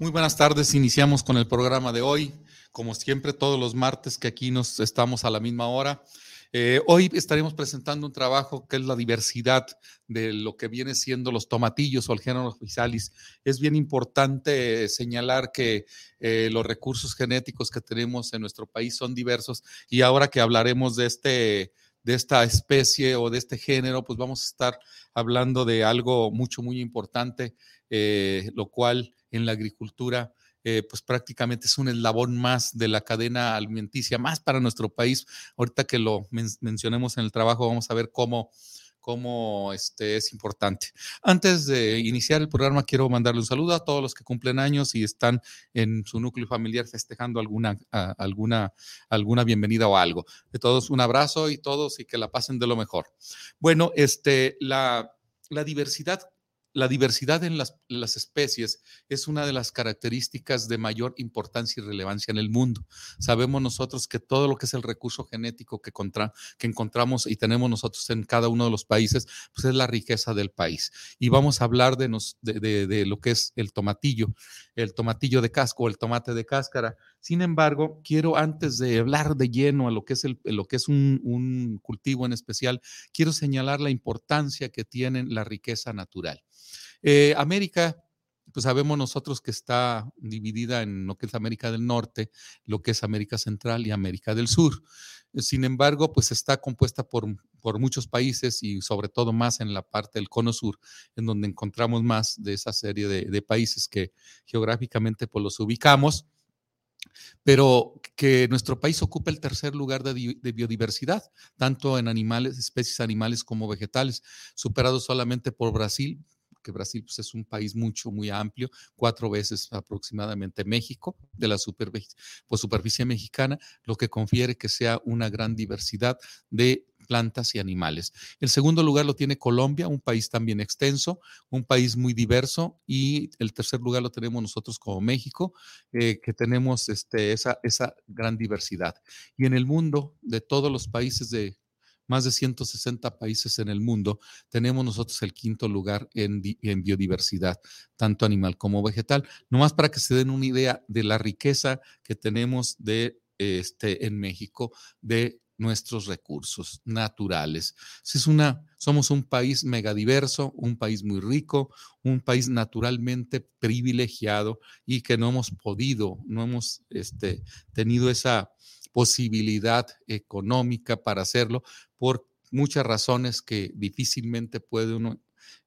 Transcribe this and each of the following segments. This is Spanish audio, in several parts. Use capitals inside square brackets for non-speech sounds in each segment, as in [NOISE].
Muy buenas tardes, iniciamos con el programa de hoy. Como siempre, todos los martes que aquí nos estamos a la misma hora. Eh, hoy estaremos presentando un trabajo que es la diversidad de lo que viene siendo los tomatillos o el género oficialis. Es bien importante señalar que eh, los recursos genéticos que tenemos en nuestro país son diversos y ahora que hablaremos de este de esta especie o de este género, pues vamos a estar hablando de algo mucho, muy importante, eh, lo cual en la agricultura eh, pues prácticamente es un eslabón más de la cadena alimenticia, más para nuestro país. Ahorita que lo mencionemos en el trabajo, vamos a ver cómo, cómo este, es importante. Antes de iniciar el programa, quiero mandarle un saludo a todos los que cumplen años y están en su núcleo familiar festejando alguna, alguna, alguna bienvenida o algo. De todos, un abrazo y todos y que la pasen de lo mejor. Bueno, este, la, la diversidad la diversidad en las, especies es una de las características de mayor importancia y relevancia en el mundo. Sabemos nosotros que todo lo que es el recurso genético que, que encontramos y tenemos nosotros en cada uno de los países, pues es la riqueza del país. Y vamos a hablar de, de, lo que es el tomatillo, el tomatillo de casco el tomate de cáscara. Sin embargo, quiero antes de hablar de lleno a lo que es, lo que es un, cultivo en especial, quiero señalar la importancia que tiene la riqueza natural. Eh, América, pues sabemos nosotros que está dividida en lo que es América del Norte, lo que es América Central y América del Sur. Sin embargo, pues está compuesta por, por muchos países y sobre todo más en la parte del cono sur, en donde encontramos más de esa serie de, países que geográficamente pues los ubicamos pero que nuestro país ocupa el tercer lugar de, biodiversidad, tanto en animales, especies animales como vegetales, superado solamente por Brasil, que Brasil pues, es un país mucho, muy amplio, cuatro veces aproximadamente México de la superficie, superficie mexicana, lo que confiere que sea una gran diversidad de plantas y animales. El segundo lugar lo tiene Colombia, un país también extenso, un país muy diverso, y el tercer lugar lo tenemos nosotros como México, eh, que tenemos este, esa, gran diversidad. Y en el mundo, de todos los países de más de 160 países en el mundo, tenemos nosotros el quinto lugar en, biodiversidad, tanto animal como vegetal. Nomás para que se den una idea de la riqueza que tenemos de este, en México de nuestros recursos naturales. Es una, somos un país megadiverso, un país muy rico, un país naturalmente privilegiado y que no hemos podido, no hemos este, tenido esa posibilidad económica para hacerlo por muchas razones que difícilmente puede uno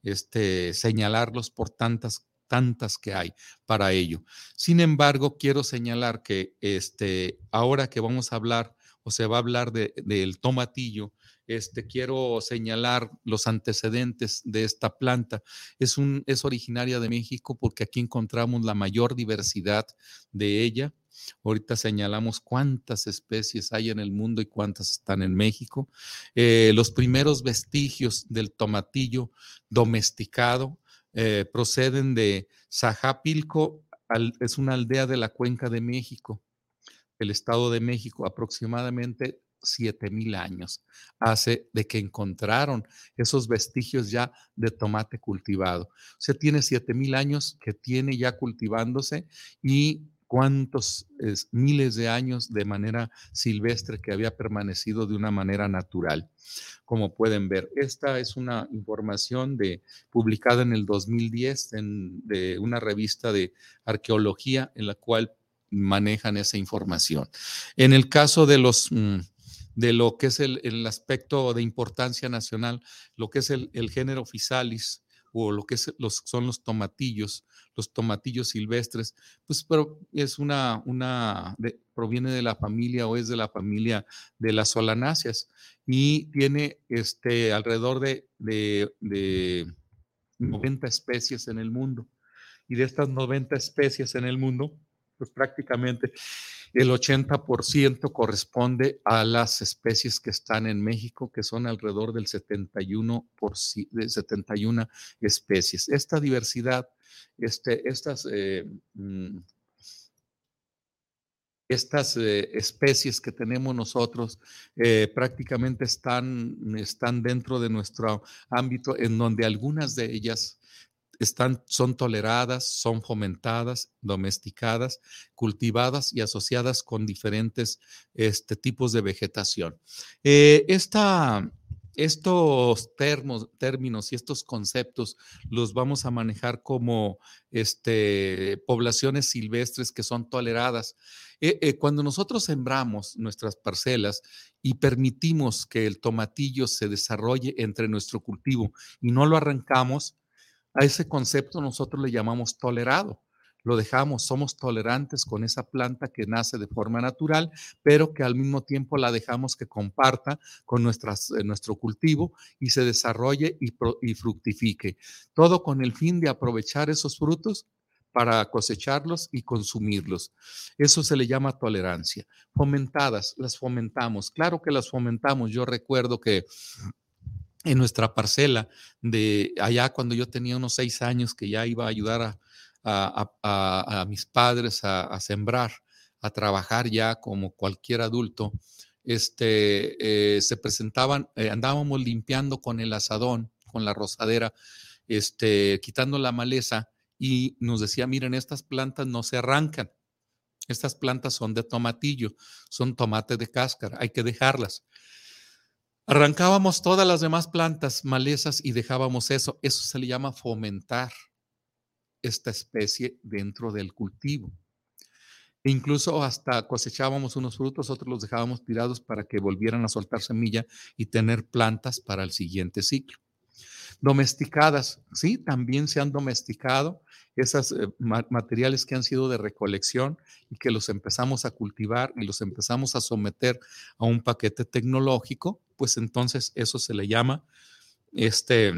este, señalarlos por tantas tantas que hay para ello. Sin embargo, quiero señalar que este, ahora que vamos a hablar o se va a hablar del tomatillo, este, quiero señalar los antecedentes de esta planta. Es, un, es originaria de México porque aquí encontramos la mayor diversidad de ella. Ahorita señalamos cuántas especies hay en el mundo y cuántas están en México. Eh, los primeros vestigios del tomatillo domesticado eh, proceden de Sajapilco, es una aldea de la cuenca de México, el Estado de México, aproximadamente 7000 años hace de que encontraron esos vestigios ya de tomate cultivado. O sea, tiene 7000 años que tiene ya cultivándose y cuántos miles de años de manera silvestre que había permanecido de una manera natural. Como pueden ver, esta es una información de, publicada en el 2010 en, de una revista de arqueología en la cual manejan esa información. En el caso de los... Mm, de lo que es el, aspecto de importancia nacional, lo que es el, el género Physalis o lo que los, son los tomatillos, los tomatillos silvestres, pues pero es una, una proviene de la familia o es de la familia de las solanáceas y tiene este, alrededor de, de, de 90 especies en el mundo. Y de estas 90 especies en el mundo, pues prácticamente el 80% corresponde a las especies que están en México, que son alrededor del 71, por, de 71 especies. Esta diversidad, este, estas, eh, mm, estas eh, especies que tenemos nosotros eh, prácticamente están, están dentro de nuestro ámbito, en donde algunas de ellas están, son toleradas, son fomentadas, domesticadas, cultivadas y asociadas con diferentes este, tipos de vegetación. Eh, estos termos, términos y estos conceptos los vamos a manejar como este, poblaciones silvestres que son toleradas. Eh, eh, cuando nosotros sembramos nuestras parcelas y permitimos que el tomatillo se desarrolle entre nuestro cultivo y no lo arrancamos, a ese concepto nosotros le llamamos tolerado. Lo dejamos, somos tolerantes con esa planta que nace de forma natural, pero que al mismo tiempo la dejamos que comparta con eh, nuestro cultivo y se desarrolle y fructifique. Todo con el fin de aprovechar esos frutos para cosecharlos y consumirlos. Eso se le llama tolerancia. Fomentadas, las fomentamos. Claro que las fomentamos. Yo recuerdo que en nuestra parcela de allá cuando yo tenía unos seis años que ya iba a ayudar a, mis padres a, sembrar, a trabajar ya como cualquier adulto, este, eh, se presentaban, eh, andábamos limpiando con el asadón, con la rosadera, este, quitando la maleza y nos decía, miren, estas plantas no se arrancan. Estas plantas son de tomatillo, son tomate de cáscara, hay que dejarlas. Arrancábamos todas las demás plantas, malezas y dejábamos eso. Eso se le llama fomentar esta especie dentro del cultivo. E incluso hasta cosechábamos unos frutos, otros los dejábamos tirados para que volvieran a soltar semilla y tener plantas para el siguiente ciclo. Domesticadas, sí, también se han domesticado esos eh, materiales que han sido de recolección y que los empezamos a cultivar y los empezamos a someter a un paquete tecnológico, pues entonces eso se le llama este,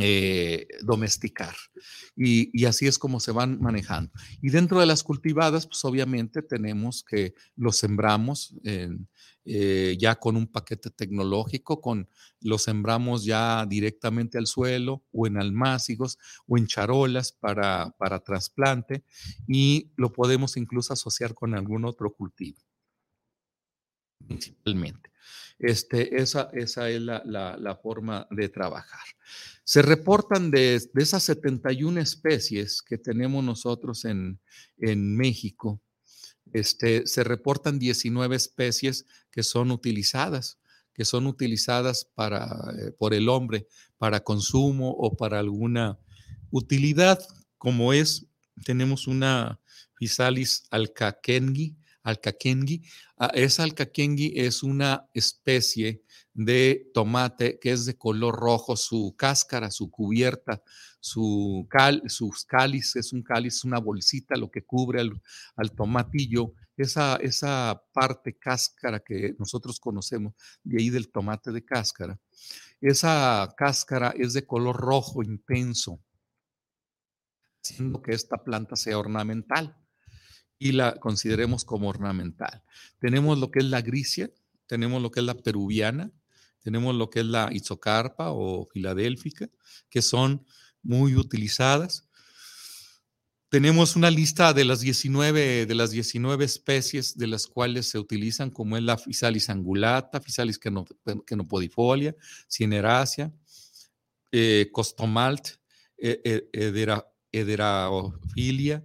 eh, domesticar. Y, así es como se van manejando. Y dentro de las cultivadas, pues obviamente tenemos que los sembramos eh, ya con un paquete tecnológico, con los sembramos ya directamente al suelo o en almácigos o en charolas para, para trasplante y lo podemos incluso asociar con algún otro cultivo, principalmente. Este, esa, esa es la, la, forma de trabajar. Se reportan de, de, esas 71 especies que tenemos nosotros en, en México, este, se reportan 19 especies que son utilizadas, que son utilizadas para, eh, por el hombre para consumo o para alguna utilidad, como es, tenemos una Physalis alcaquengi, alcaquengi. Ah, esa alcaquengi es una especie de tomate que es de color rojo, su cáscara, su cubierta, su cal, sus cáliz, es un cáliz, una bolsita, lo que cubre al, tomatillo, esa, esa parte cáscara que nosotros conocemos, de ahí del tomate de cáscara, esa cáscara es de color rojo intenso, haciendo que esta planta sea ornamental y la consideremos como ornamental. Tenemos lo que es la grisia, tenemos lo que es la peruviana, tenemos lo que es la isocarpa o filadélfica, que son muy utilizadas. Tenemos una lista de las 19, de las 19 especies de las cuales se utilizan, como es la Physalis angulata, Physalis kenopodifolia, Cinerácea, eh, Costomalt, eh, eh, edera, Ederaophilia,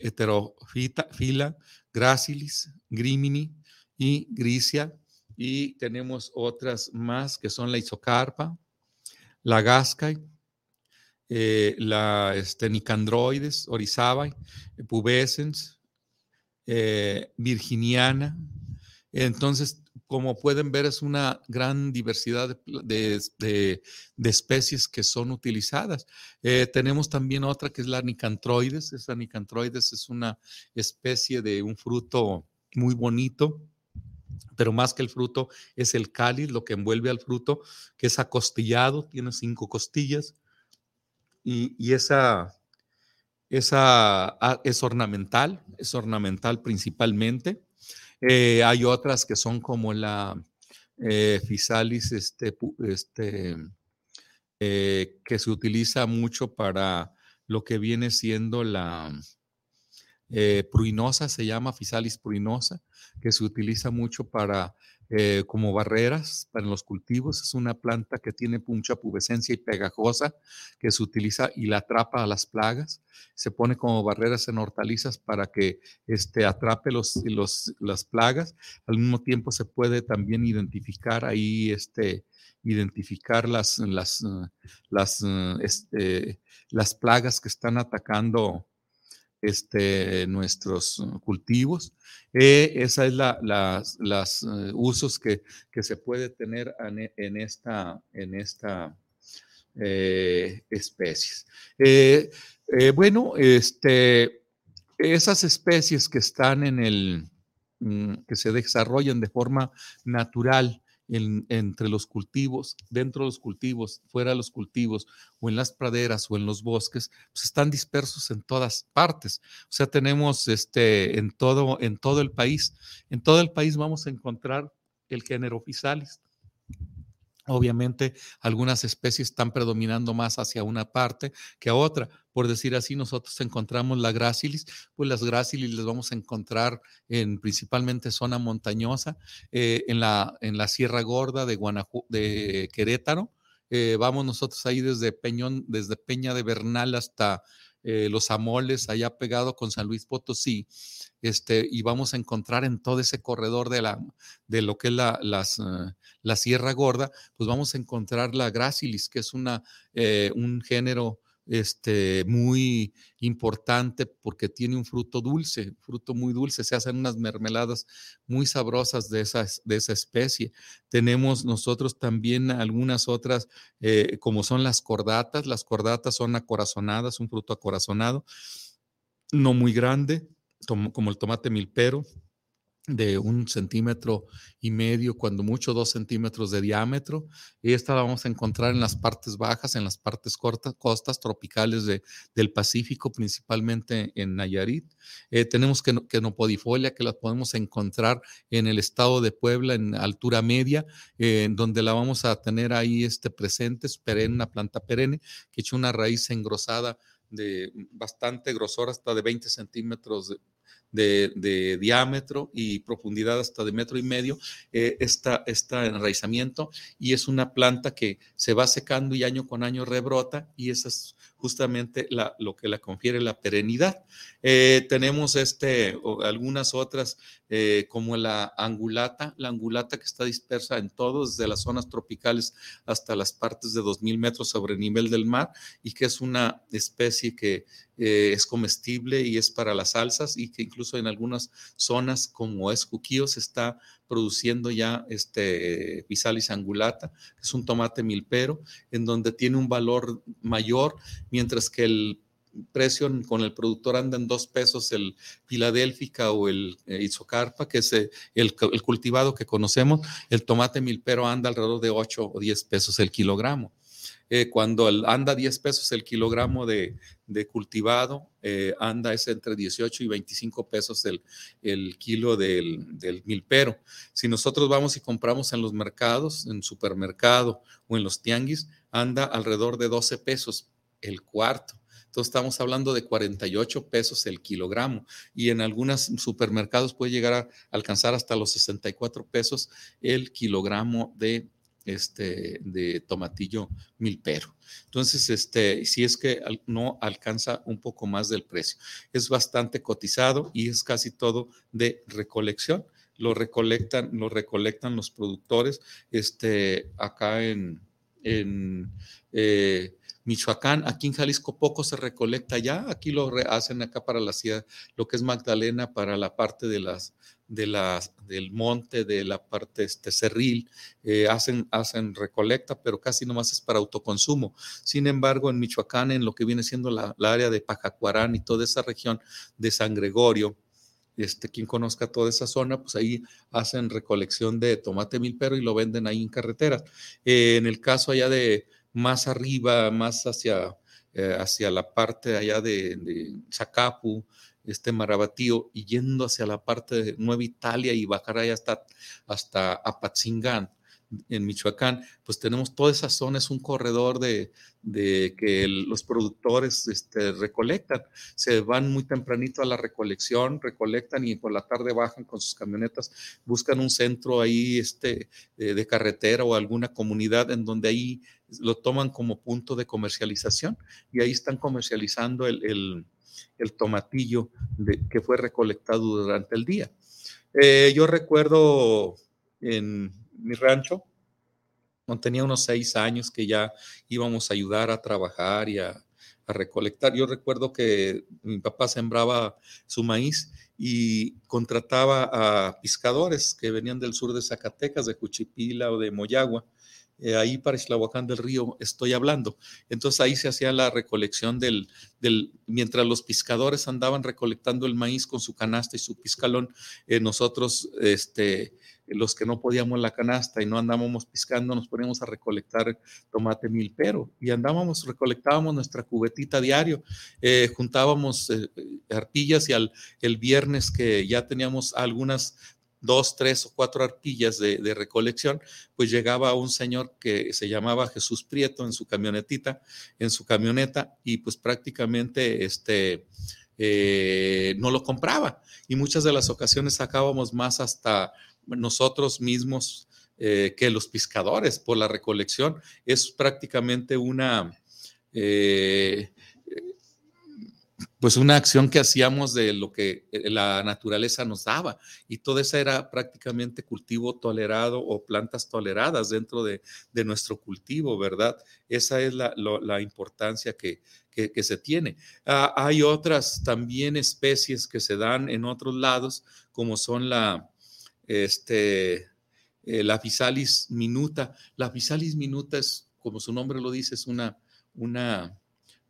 heterofila, gracilis, grimini y grisia. Y tenemos otras más que son la isocarpa, la gascai, eh, la este, nicandroides, orizabae, pubescens, eh, virginiana. Entonces, como pueden ver, es una gran diversidad de, especies que son utilizadas. Eh, tenemos también otra que es la nicantroides. Esa nicantroides es una especie de un fruto muy bonito, pero más que el fruto es el cáliz, lo que envuelve al fruto, que es acostillado, tiene cinco costillas, y, esa, esa ah, es ornamental, es ornamental principalmente. Eh, hay otras que son como la eh, Physalis, este, este, eh, que se utiliza mucho para lo que viene siendo la eh, pruinosa, se llama Physalis pruinosa, que se utiliza mucho para eh, como barreras para los cultivos. Es una planta que tiene mucha pubescencia y pegajosa que se utiliza y la atrapa a las plagas. Se pone como barreras en hortalizas para que este, atrape los, los, las plagas. Al mismo tiempo se puede también identificar ahí, este, identificar las, las, las, este, las plagas que están atacando este, nuestros cultivos. Eh, esa es la, las eh, usos que, se puede tener en, esta, en esta eh, especies. bueno, este, esas especies que están en el, mm, que se desarrollan de forma natural entre los cultivos, dentro de los cultivos, fuera de los cultivos, o en las praderas o en los bosques, pues están dispersos en todas partes. O sea, tenemos este, en, todo, en todo el país. En todo el país vamos a encontrar el género Physalis. Obviamente, algunas especies están predominando más hacia una parte que a otra. Por decir así, nosotros encontramos la gracilis, pues las gracilis las vamos a encontrar en principalmente zona montañosa, eh, en, la, en la Sierra Gorda de, de Querétaro. Eh, vamos nosotros ahí desde Peñón, desde Peña de Bernal hasta eh, Los Amoles, allá pegado con San Luis Potosí este, y vamos a encontrar en todo ese corredor de, la, de lo que es la, la Sierra Gorda, pues vamos a encontrar la gracilis, que es una, un género este, muy importante porque tiene un fruto dulce, fruto muy dulce. Se hacen unas mermeladas muy sabrosas de, de esa especie. Tenemos nosotros también algunas otras, eh, como son las cordatas. Las cordatas son acorazonadas, un fruto acorazonado, no muy grande, como el tomate milpero, de un centímetro y medio, cuando mucho dos centímetros de diámetro. Y esta la vamos a encontrar en las partes bajas, en las partes cortas, costas tropicales de, del Pacífico, principalmente en Nayarit. Eh, tenemos que, quenopodifolia, que la podemos encontrar en el estado de Puebla, en altura media, eh, donde la vamos a tener ahí este presente, es perenne, una planta perenne, que echa una raíz engrosada de bastante grosor, hasta de 20 centímetros de, diámetro y profundidad hasta de metro y medio, eh, está este enraizamiento y es una planta que se va secando y año con año rebrota y esa justamente lo que la confiere la perenidad. Eh, tenemos este, algunas otras eh, como la angulata, la angulata que está dispersa en todo, desde las zonas tropicales hasta las partes de 2.000 metros sobre el nivel del mar y que es una especie que eh, es comestible y es para las salsas y que incluso en algunas zonas como es Cuquío se está produciendo ya este Pisalis angulata, que es un tomate milpero, en donde tiene un valor mayor, mientras que el precio con el productor anda en dos pesos el Filadélfica o el eh, Isocarpa, que es eh, el, el, cultivado que conocemos, el tomate milpero anda alrededor de 8 o 10 pesos el kilogramo. Eh, cuando anda 10 pesos el kilogramo de, cultivado, eh, anda es entre 18 y 25 pesos el, el kilo del, del, milpero. Si nosotros vamos y compramos en los mercados, en supermercado o en los tianguis, anda alrededor de 12 pesos el cuarto. Entonces estamos hablando de 48 pesos el kilogramo y en algunos supermercados puede llegar a alcanzar hasta los 64 pesos el kilogramo de este, de tomatillo milpero. Entonces, este, si es que no alcanza un poco más del precio, es bastante cotizado y es casi todo de recolección. Lo recolectan, recolectan los productores este, acá en, en eh, Michoacán. Aquí en Jalisco poco se recolecta ya, aquí lo hacen acá para la ciudad, lo que es Magdalena, para la parte de las, de las, del monte, de la parte este, cerril, eh, hacen, hacen recolecta, pero casi nomás es para autoconsumo. Sin embargo, en Michoacán, en lo que viene siendo la, área de Pajacuarán y toda esa región de San Gregorio, este, quien conozca toda esa zona, pues ahí hacen recolección de tomate milpero y lo venden ahí en carreteras. Eh, en el caso allá de más arriba, más hacia, eh, hacia la parte allá de, de este Marabatío, y yendo hacia la parte de Nueva Italia y bajar ahí hasta, hasta Apatzingán, en Michoacán, pues tenemos toda esa zona, es un corredor de, que los productores este, recolectan. Se van muy tempranito a la recolección, recolectan y por la tarde bajan con sus camionetas, buscan un centro ahí este, de carretera o alguna comunidad en donde ahí lo toman como punto de comercialización y ahí están comercializando el, tomatillo que fue recolectado durante el día. Eh, yo recuerdo en mi rancho, cuando tenía unos seis años que ya íbamos a ayudar a trabajar y a, recolectar. Yo recuerdo que mi papá sembraba su maíz y contrataba a pescadores que venían del sur de Zacatecas, de Cuchipila o de Moyagua, eh, ahí para Islahuacán del Río estoy hablando. Entonces ahí se hacía la recolección del, del, mientras los pescadores andaban recolectando el maíz con su canasta y su piscalón, eh, nosotros, este, los que no podíamos la canasta y no andábamos piscando, nos poníamos a recolectar tomate milpero y andábamos, recolectábamos nuestra cubetita diario, eh, juntábamos arpillas y al, el viernes que ya teníamos algunas dos, tres o cuatro arpillas de, recolección, pues llegaba un señor que se llamaba Jesús Prieto en su camionetita, en su camioneta, y pues prácticamente este, eh, no lo compraba. Y muchas de las ocasiones sacábamos más hasta nosotros mismos eh, que los pescadores por la recolección. Es prácticamente una... Eh, pues una acción que hacíamos de lo que eh, la naturaleza nos daba y todo eso era prácticamente cultivo tolerado o plantas toleradas dentro de, nuestro cultivo, ¿verdad? Esa es la, importancia que, se tiene. Ah, hay otras también especies que se dan en otros lados, como son la, este, eh, la Physalis minuta. La Physalis minuta es, como su nombre lo dice, es una, una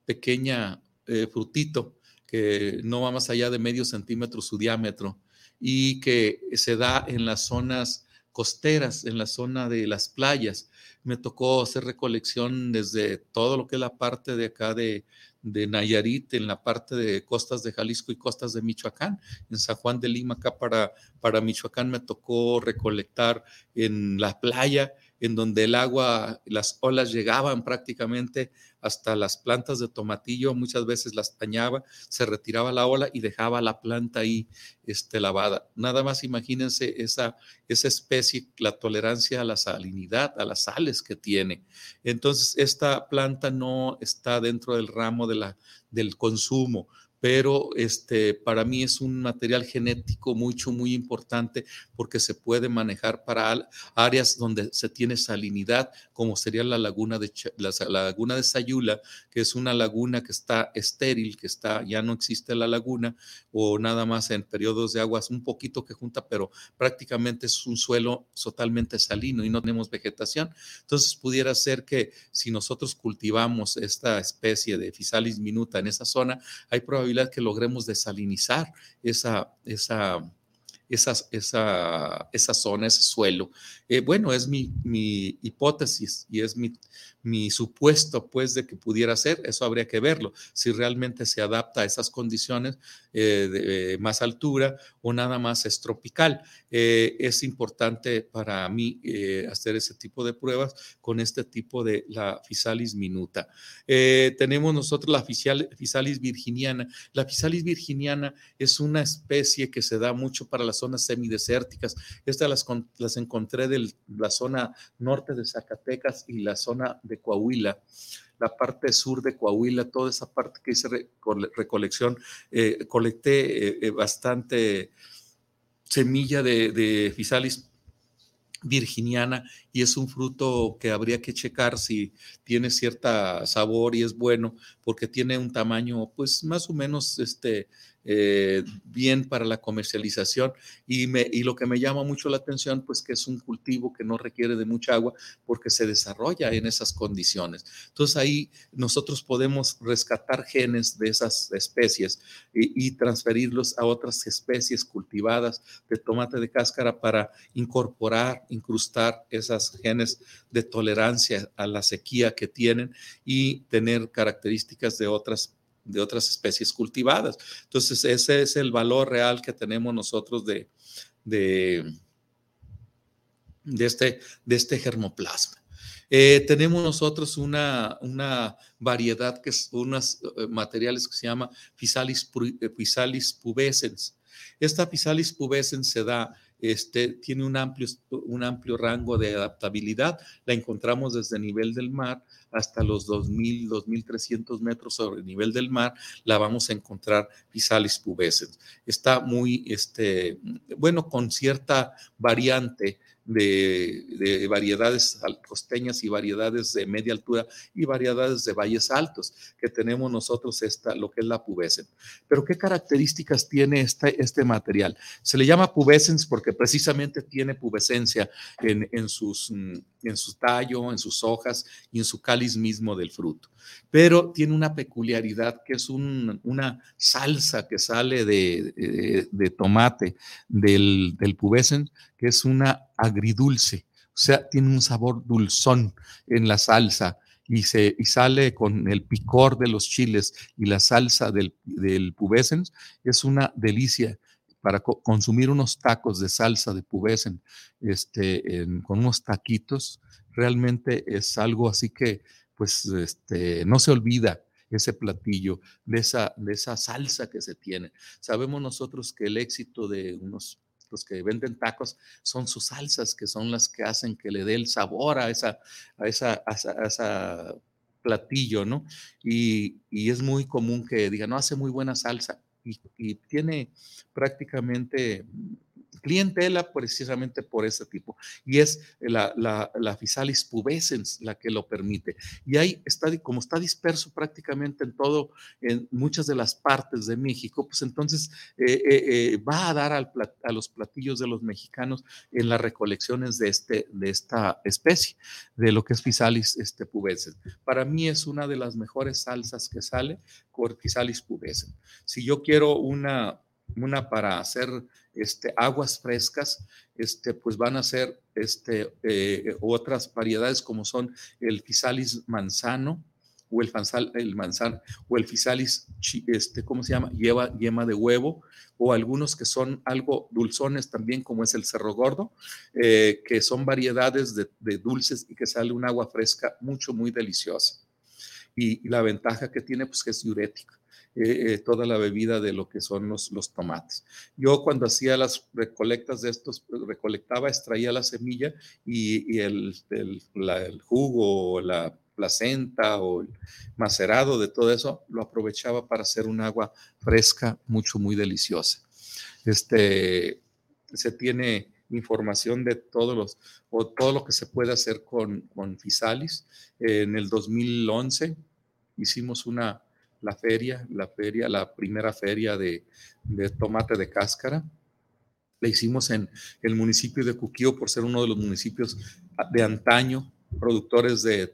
pequeña eh, frutito que no va más allá de medio centímetro su diámetro y que se da en las zonas costeras, en la zona de las playas. Me tocó hacer recolección desde todo lo que es la parte de acá de, de Nayarit, en la parte de costas de Jalisco y costas de Michoacán. En San Juan de Lima, acá para, para Michoacán, me tocó recolectar en la playa en donde el agua, las olas llegaban prácticamente hasta las plantas de tomatillo, muchas veces las tañaba, se retiraba la ola y dejaba la planta ahí este, lavada. Nada más imagínense esa, esa especie, la tolerancia a la salinidad, a las sales que tiene. Entonces, esta planta no está dentro del ramo de la, del consumo, pero este, para mí es un material genético mucho, muy importante porque se puede manejar para áreas donde se tiene salinidad, como sería la laguna de, la, laguna de Sayula, que es una laguna que está estéril, que está, ya no existe la laguna, o nada más en periodos de aguas un poquito que junta, pero prácticamente es un suelo totalmente salino y no tenemos vegetación. Entonces pudiera ser que si nosotros cultivamos esta especie de Physalis minuta en esa zona, hay probabilidad que logremos desalinizar esa, esa, esa, esa, esa zona, ese suelo. Eh, bueno, es mi, mi, hipótesis y es mi, mi supuesto, pues, de que pudiera ser, eso habría que verlo, si realmente se adapta a esas condiciones eh, de más altura o nada más es tropical. Eh, es importante para mí eh, hacer ese tipo de pruebas con este tipo de la Physalis minuta. tenemos nosotros la Physalis virginiana. La Physalis virginiana es una especie que se da mucho para las zonas semidesérticas. Estas las, las encontré de la zona norte de Zacatecas y la zona de Coahuila, la parte sur de Coahuila, toda esa parte que hice recolección, eh, colecté eh, eh, bastante semilla de, de Fisalis virginiana y es un fruto que habría que checar si tiene cierta sabor y es bueno porque tiene un tamaño pues más o menos este eh, bien para la comercialización y, me, y lo que me llama mucho la atención, pues que es un cultivo que no requiere de mucha agua porque se desarrolla en esas condiciones. Entonces ahí nosotros podemos rescatar genes de esas especies y, y transferirlos a otras especies cultivadas de tomate de cáscara para incorporar, incrustar esas genes de tolerancia a la sequía que tienen y tener características de otras de otras especies cultivadas. Entonces, ese es el valor real que tenemos nosotros de, de, de este, de este germoplasma. Eh, tenemos nosotros una, una, variedad que es unos eh, materiales que se llama Physalis, Physalis pubescens. Esta Physalis pubescens se da este, tiene un amplio, un amplio rango de adaptabilidad. La encontramos desde el nivel del mar hasta los 2.000, 2.300 metros sobre el nivel del mar. La vamos a encontrar Physalis pubescens. Está muy, este, bueno, con cierta variante de, variedades costeñas y variedades de media altura y variedades de valles altos que tenemos nosotros esta, lo que es la pubescens. Pero ¿qué características tiene este, este material? Se le llama pubescens porque precisamente tiene pubescencia en, en, sus, en su tallo, en sus hojas y en su cáliz mismo del fruto. Pero tiene una peculiaridad que es una salsa que sale de, de, tomate del, del que es una agridulce, o sea, tiene un sabor dulzón en la salsa y, se, y sale con el picor de los chiles y la salsa del, del pubescens, es una delicia para consumir unos tacos de salsa de pubescens este, con unos taquitos, realmente es algo así que pues este, no se olvida ese platillo, de esa, de esa salsa que se tiene. Sabemos nosotros que el éxito de unos los que venden tacos, son sus salsas, que son las que hacen que le dé el sabor a esa, a esa, a esa, platillo, ¿no? Y, y, es muy común que digan, no, hace muy buena salsa y tiene prácticamente clientela precisamente por ese tipo. Y es la, la, Physalis pubescens la que lo permite. Y ahí está, como está disperso prácticamente en todo, en muchas de las partes de México, pues entonces eh, eh, eh, va a dar a los platillos de los mexicanos en las recolecciones de, este, de esta especie, de lo que es Physalis este, pubescens. Para mí es una de las mejores salsas que sale con Physalis pubescens. Si yo quiero una una para hacer este, aguas frescas, este, pues van a ser este, eh, otras variedades como son el Physalis manzano o el, el manzano o el Physalis, este, ¿cómo se llama? Lleva yema de huevo o algunos que son algo dulzones también como es el cerro gordo, eh, que son variedades de, dulces y que sale un agua fresca mucho, muy deliciosa. Y, y la ventaja que tiene pues que es diurética. Eh, eh, toda la bebida de lo que son los, los tomates. Yo cuando hacía las recolectas de estos, recolectaba, extraía la semilla y, el, el, jugo, la placenta o el macerado de todo eso, lo aprovechaba para hacer un agua fresca, mucho, muy deliciosa. Este, se tiene información de todos los, o todo lo que se puede hacer con, con Fisalis. En el 2011 hicimos una, la feria, la feria, la primera feria de, tomate de cáscara. La hicimos en el municipio de Cuquío por ser uno de los municipios de antaño productores de,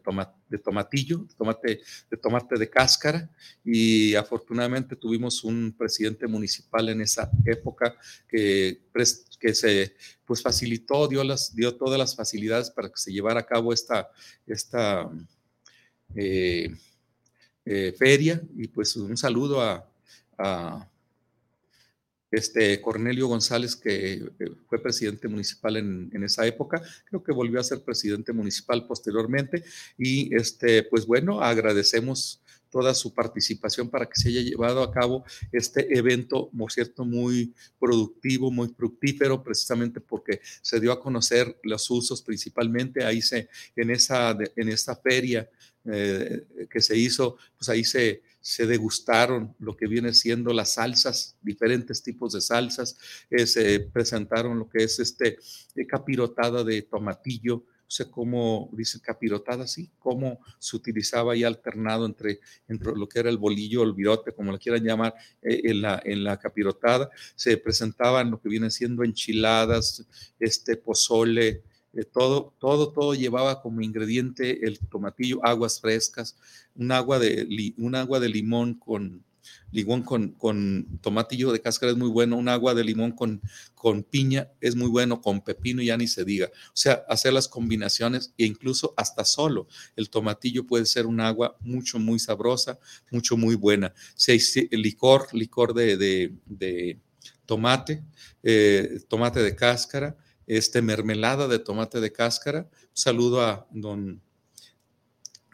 de tomatillo, tomate, de tomate de cáscara y afortunadamente tuvimos un presidente municipal en esa época que, que se pues facilitó, dio, las, dio todas las facilidades para que se llevara a cabo esta, esta eh, eh, feria y pues un saludo a, este Cornelio González, que eh, fue presidente municipal en, esa época, creo que volvió a ser presidente municipal posteriormente, y este, pues bueno, agradecemos toda su participación para que se haya llevado a cabo este evento, por cierto, muy productivo, muy fructífero, precisamente porque se dio a conocer los usos principalmente, ahí se, en esa, en esta feria eh, que se hizo, pues ahí se, se degustaron lo que viene siendo las salsas, diferentes tipos de salsas, eh, se presentaron lo que es este eh, capirotada de tomatillo, sé cómo dice capirotada, sí, cómo se utilizaba y alternado entre, entre lo que era el bolillo, el virote, como lo quieran llamar, eh, en, la, en la capirotada, se presentaban lo que viene siendo enchiladas, este pozole, eh, todo, todo, todo llevaba como ingrediente el tomatillo, aguas frescas, un agua de, un agua de limón con, limón con, con, tomatillo de cáscara es muy bueno, un agua de limón con, con piña es muy bueno, con pepino ya ni se diga. O sea, hacer las combinaciones e incluso hasta solo el tomatillo puede ser un agua mucho, muy sabrosa, mucho, muy buena. Si licor, licor de, de, tomate, eh, tomate de cáscara, este mermelada de tomate de cáscara. Un saludo a don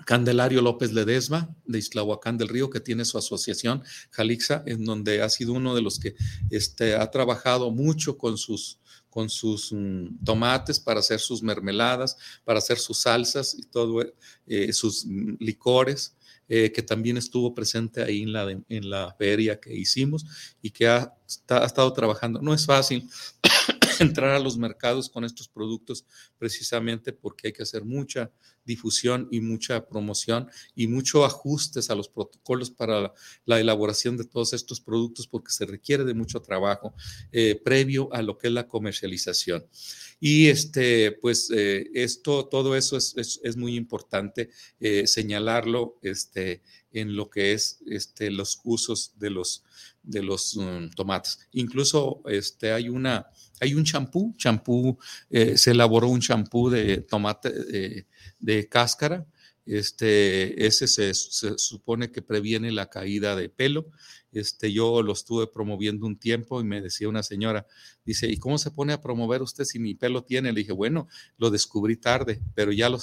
Candelario López Ledesma de Islahuacán del Río, que tiene su asociación Jalixa, en donde ha sido uno de los que este, ha trabajado mucho con sus, con sus mm, tomates para hacer sus mermeladas, para hacer sus salsas y todo, eh, sus mm, licores. Eh, que también estuvo presente ahí en la, en la feria que hicimos y que ha, ha estado trabajando. No es fácil, [LAUGHS] entrar a los mercados con estos productos precisamente porque hay que hacer mucha difusión y mucha promoción y mucho ajustes a los protocolos para la, elaboración de todos estos productos porque se requiere de mucho trabajo eh, previo a lo que es la comercialización. Y este, pues eh, esto, todo eso es, es, muy importante eh, señalarlo este, en lo que es este, los usos de los, de los mm, tomates. Incluso este, hay una hay un champú, champú, eh, se elaboró un champú de tomate eh, de cáscara. Este, ese se, supone que previene la caída de pelo. Este, yo lo estuve promoviendo un tiempo y me decía una señora, dice, ¿y cómo se pone a promover usted si mi pelo tiene? Le dije, bueno, lo descubrí tarde, pero ya lo,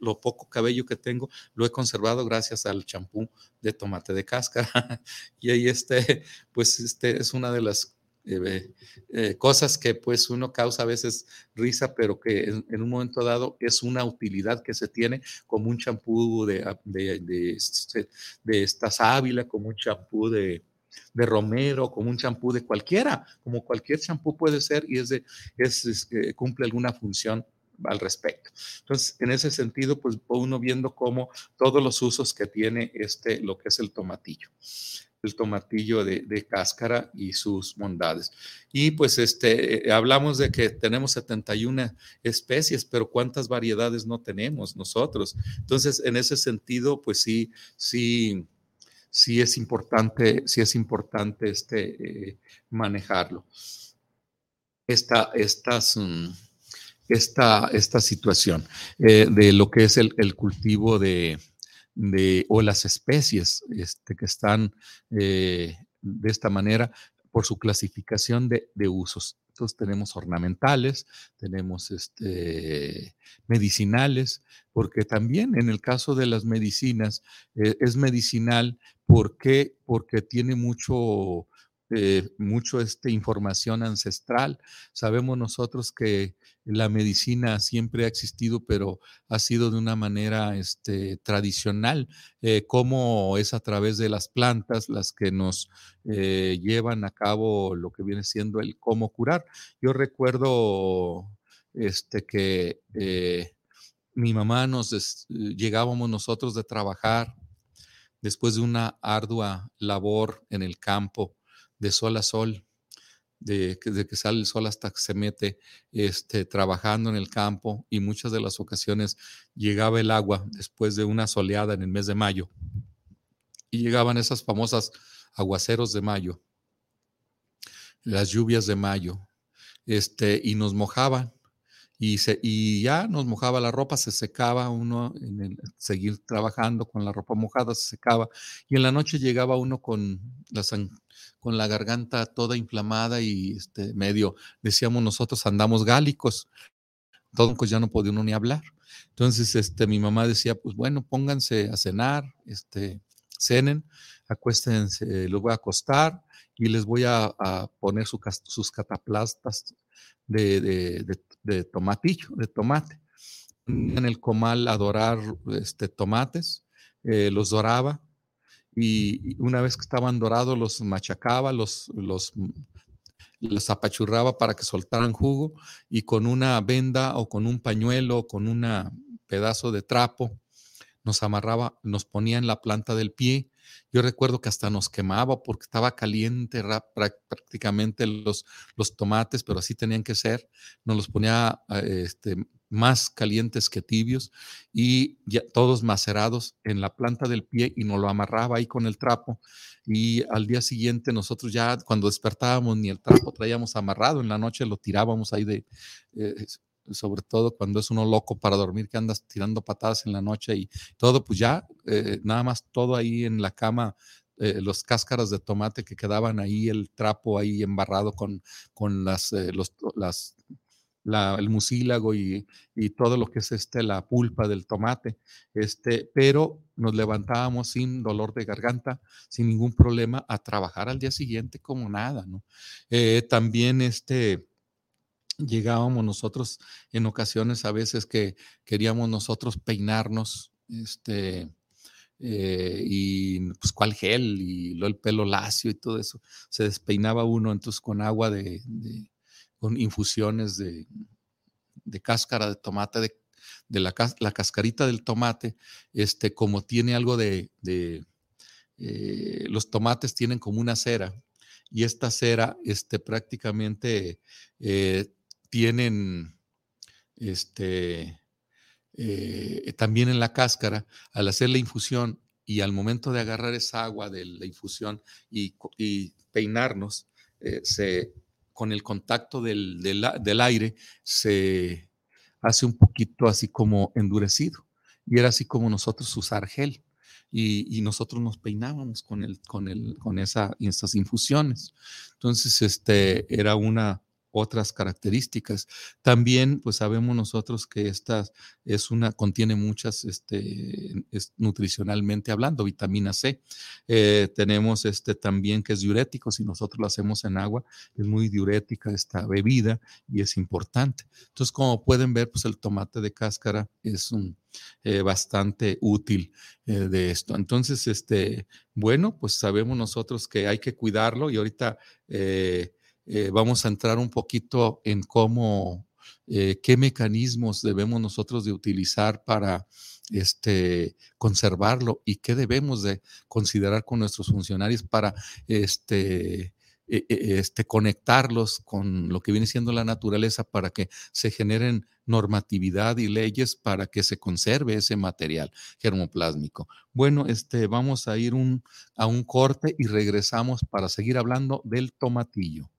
lo, poco cabello que tengo lo he conservado gracias al champú de tomate de cáscara. [LAUGHS] y ahí este, pues este es una de las eh, eh, cosas que pues uno causa a veces risa, pero que en, un momento dado es una utilidad que se tiene como un champú de, de, de, este, de, esta sábila, como un champú de, de romero, como un champú de cualquiera, como cualquier champú puede ser y es de, es, eh, cumple alguna función al respecto. Entonces, en ese sentido, pues uno viendo cómo todos los usos que tiene este, lo que es el tomatillo el tomatillo de, cáscara y sus bondades. Y pues este, eh, hablamos de que tenemos 71 especies, pero ¿cuántas variedades no tenemos nosotros? Entonces, en ese sentido, pues sí, sí, sí es importante, sí es importante este, eh, manejarlo. Esta, mm, esta, esta situación eh, de lo que es el cultivo de, de, o las especies este, que están eh, de esta manera por su clasificación de, usos. Tenemos ornamentales, tenemos este, medicinales, porque también en el caso de las medicinas eh, es medicinal porque, porque tiene mucho, eh, mucho esta información ancestral. Sabemos nosotros que la medicina siempre ha existido, pero ha sido de una manera este, tradicional, eh, como es a través de las plantas las que nos eh, llevan a cabo lo que viene siendo el cómo curar. Yo recuerdo este, que mi mamá nos llegábamos nosotros de trabajar después de una ardua labor en el campo de sol a sol, de, que sale el sol hasta que se mete este, trabajando en el campo y muchas de las ocasiones llegaba el agua después de una soleada en el mes de mayo y llegaban esas famosas aguaceros de mayo, las lluvias de mayo, este, y nos mojaban y, se, y ya nos mojaba la ropa, se secaba uno, en seguir trabajando con la ropa mojada, se secaba, y en la noche llegaba uno con la, con la garganta toda inflamada y este, medio, decíamos nosotros, andamos gálicos, todo pues ya no podía uno ni hablar. Entonces, este, mi mamá decía, pues bueno, pónganse a cenar, este, cenen, acuéstense, los voy a acostar y les voy a, poner sus cataplastas de, de tomatillo, de tomate. En el comal a dorar este, tomates, eh, los doraba y una vez que estaban dorados los machacaba, los, los, los apachurraba para que soltaran jugo y con una venda o con un pañuelo o con un pedazo de trapo nos amarraba, nos ponía en la planta del pie. Yo recuerdo que hasta nos quemaba porque estaba caliente prácticamente los, los tomates, pero así tenían que ser. Nos los ponía este, más calientes que tibios y ya todos macerados en la planta del pie y nos lo amarraba ahí con el trapo y al día siguiente nosotros ya cuando despertábamos ni el trapo traíamos amarrado, en la noche lo tirábamos ahí de, eh, sobre todo cuando es uno loco para dormir que andas tirando patadas en la noche y todo, pues ya eh, nada más todo ahí en la cama eh, los cáscaras de tomate que quedaban ahí, el trapo ahí embarrado con, con las, los, las el mucílago y, todo lo que es este, la pulpa del tomate, este, pero nos levantábamos sin dolor de garganta, sin ningún problema, a trabajar al día siguiente como nada, ¿no? Eh, también este, llegábamos nosotros en ocasiones a veces que queríamos nosotros peinarnos, este, eh, y pues cuál gel y lo el pelo lacio y todo eso, se despeinaba uno entonces con agua de con infusiones de, cáscara de tomate, de, la, cascarita del tomate, este, como tiene algo de, eh, los tomates tienen como una cera y esta cera este, prácticamente eh, tienen este, eh, también en la cáscara, al hacer la infusión y al momento de agarrar esa agua de la infusión y, peinarnos, se con el contacto del, del, aire se hace un poquito así como endurecido. Y era así como nosotros usar gel. Y, y, nosotros nos peinábamos con, el, con, el, con esa, esas infusiones. Entonces, este, era una, otras características. También, pues sabemos nosotros que esta es una, contiene muchas, este, nutricionalmente hablando, vitamina C. Eh, tenemos este también que es diurético, si nosotros lo hacemos en agua, es muy diurética esta bebida y es importante. Entonces, como pueden ver, pues el tomate de cáscara es un, eh, bastante útil eh, de esto. Entonces, este, bueno, pues sabemos nosotros que hay que cuidarlo y ahorita eh, vamos a entrar un poquito en cómo, eh, qué mecanismos debemos nosotros de utilizar para este, conservarlo y qué debemos de considerar con nuestros funcionarios para este, e, e, este, conectarlos con lo que viene siendo la naturaleza para que se generen normatividad y leyes para que se conserve ese material germoplásmico. Bueno, este, vamos a ir a un corte y regresamos para seguir hablando del tomatillo.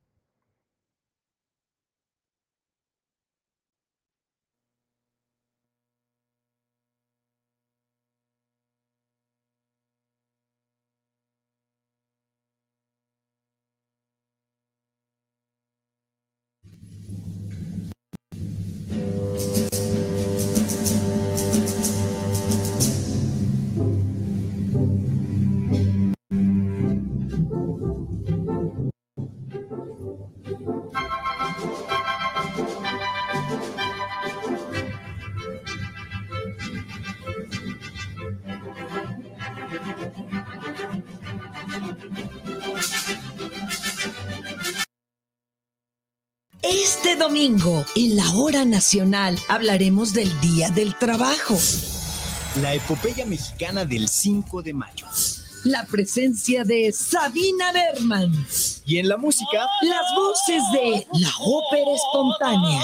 En la hora nacional, hablaremos del Día del Trabajo. La epopeya mexicana del 5 de mayo. La presencia de Sabina Berman. Y en la música, las voces de la ópera espontánea.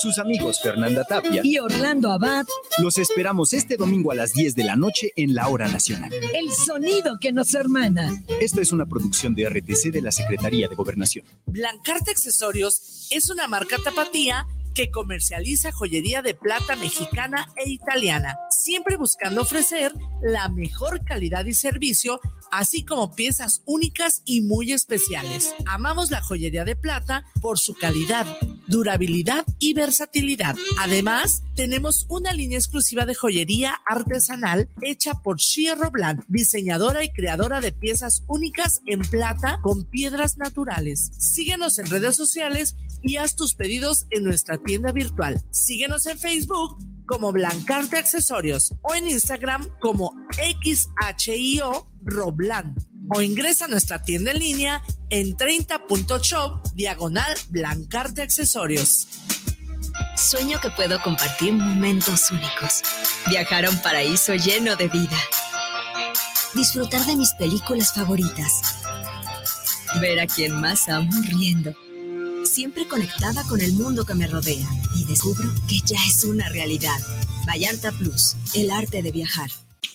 Sus amigos Fernanda Tapia y Orlando Abad los esperamos este domingo a las 10 de la noche en la Hora Nacional. El sonido que nos hermana. Esta es una producción de RTC de la Secretaría de Gobernación. Blancarte Accesorios es una marca tapatía que comercializa joyería de plata mexicana e italiana, siempre buscando ofrecer la mejor calidad y servicio, así como piezas únicas y muy especiales. Amamos la joyería de plata por su calidad, durabilidad y versatilidad. Además, tenemos una línea exclusiva de joyería artesanal hecha por Shia Robland, diseñadora y creadora de piezas únicas en plata con piedras naturales. Síguenos en redes sociales y haz tus pedidos en nuestra tienda virtual. Síguenos en Facebook como Blancarte Accesorios o en Instagram como XHIO Roblan o ingresa a nuestra tienda en línea en 30.shop diagonal Blancarte Accesorios. Sueño que puedo compartir momentos únicos. Viajar a un paraíso lleno de vida. Disfrutar de mis películas favoritas. Ver a quien más amo riendo. Siempre conectada con el mundo que me rodea. Y descubro que ya es una realidad. Vallarta Plus, el arte de viajar.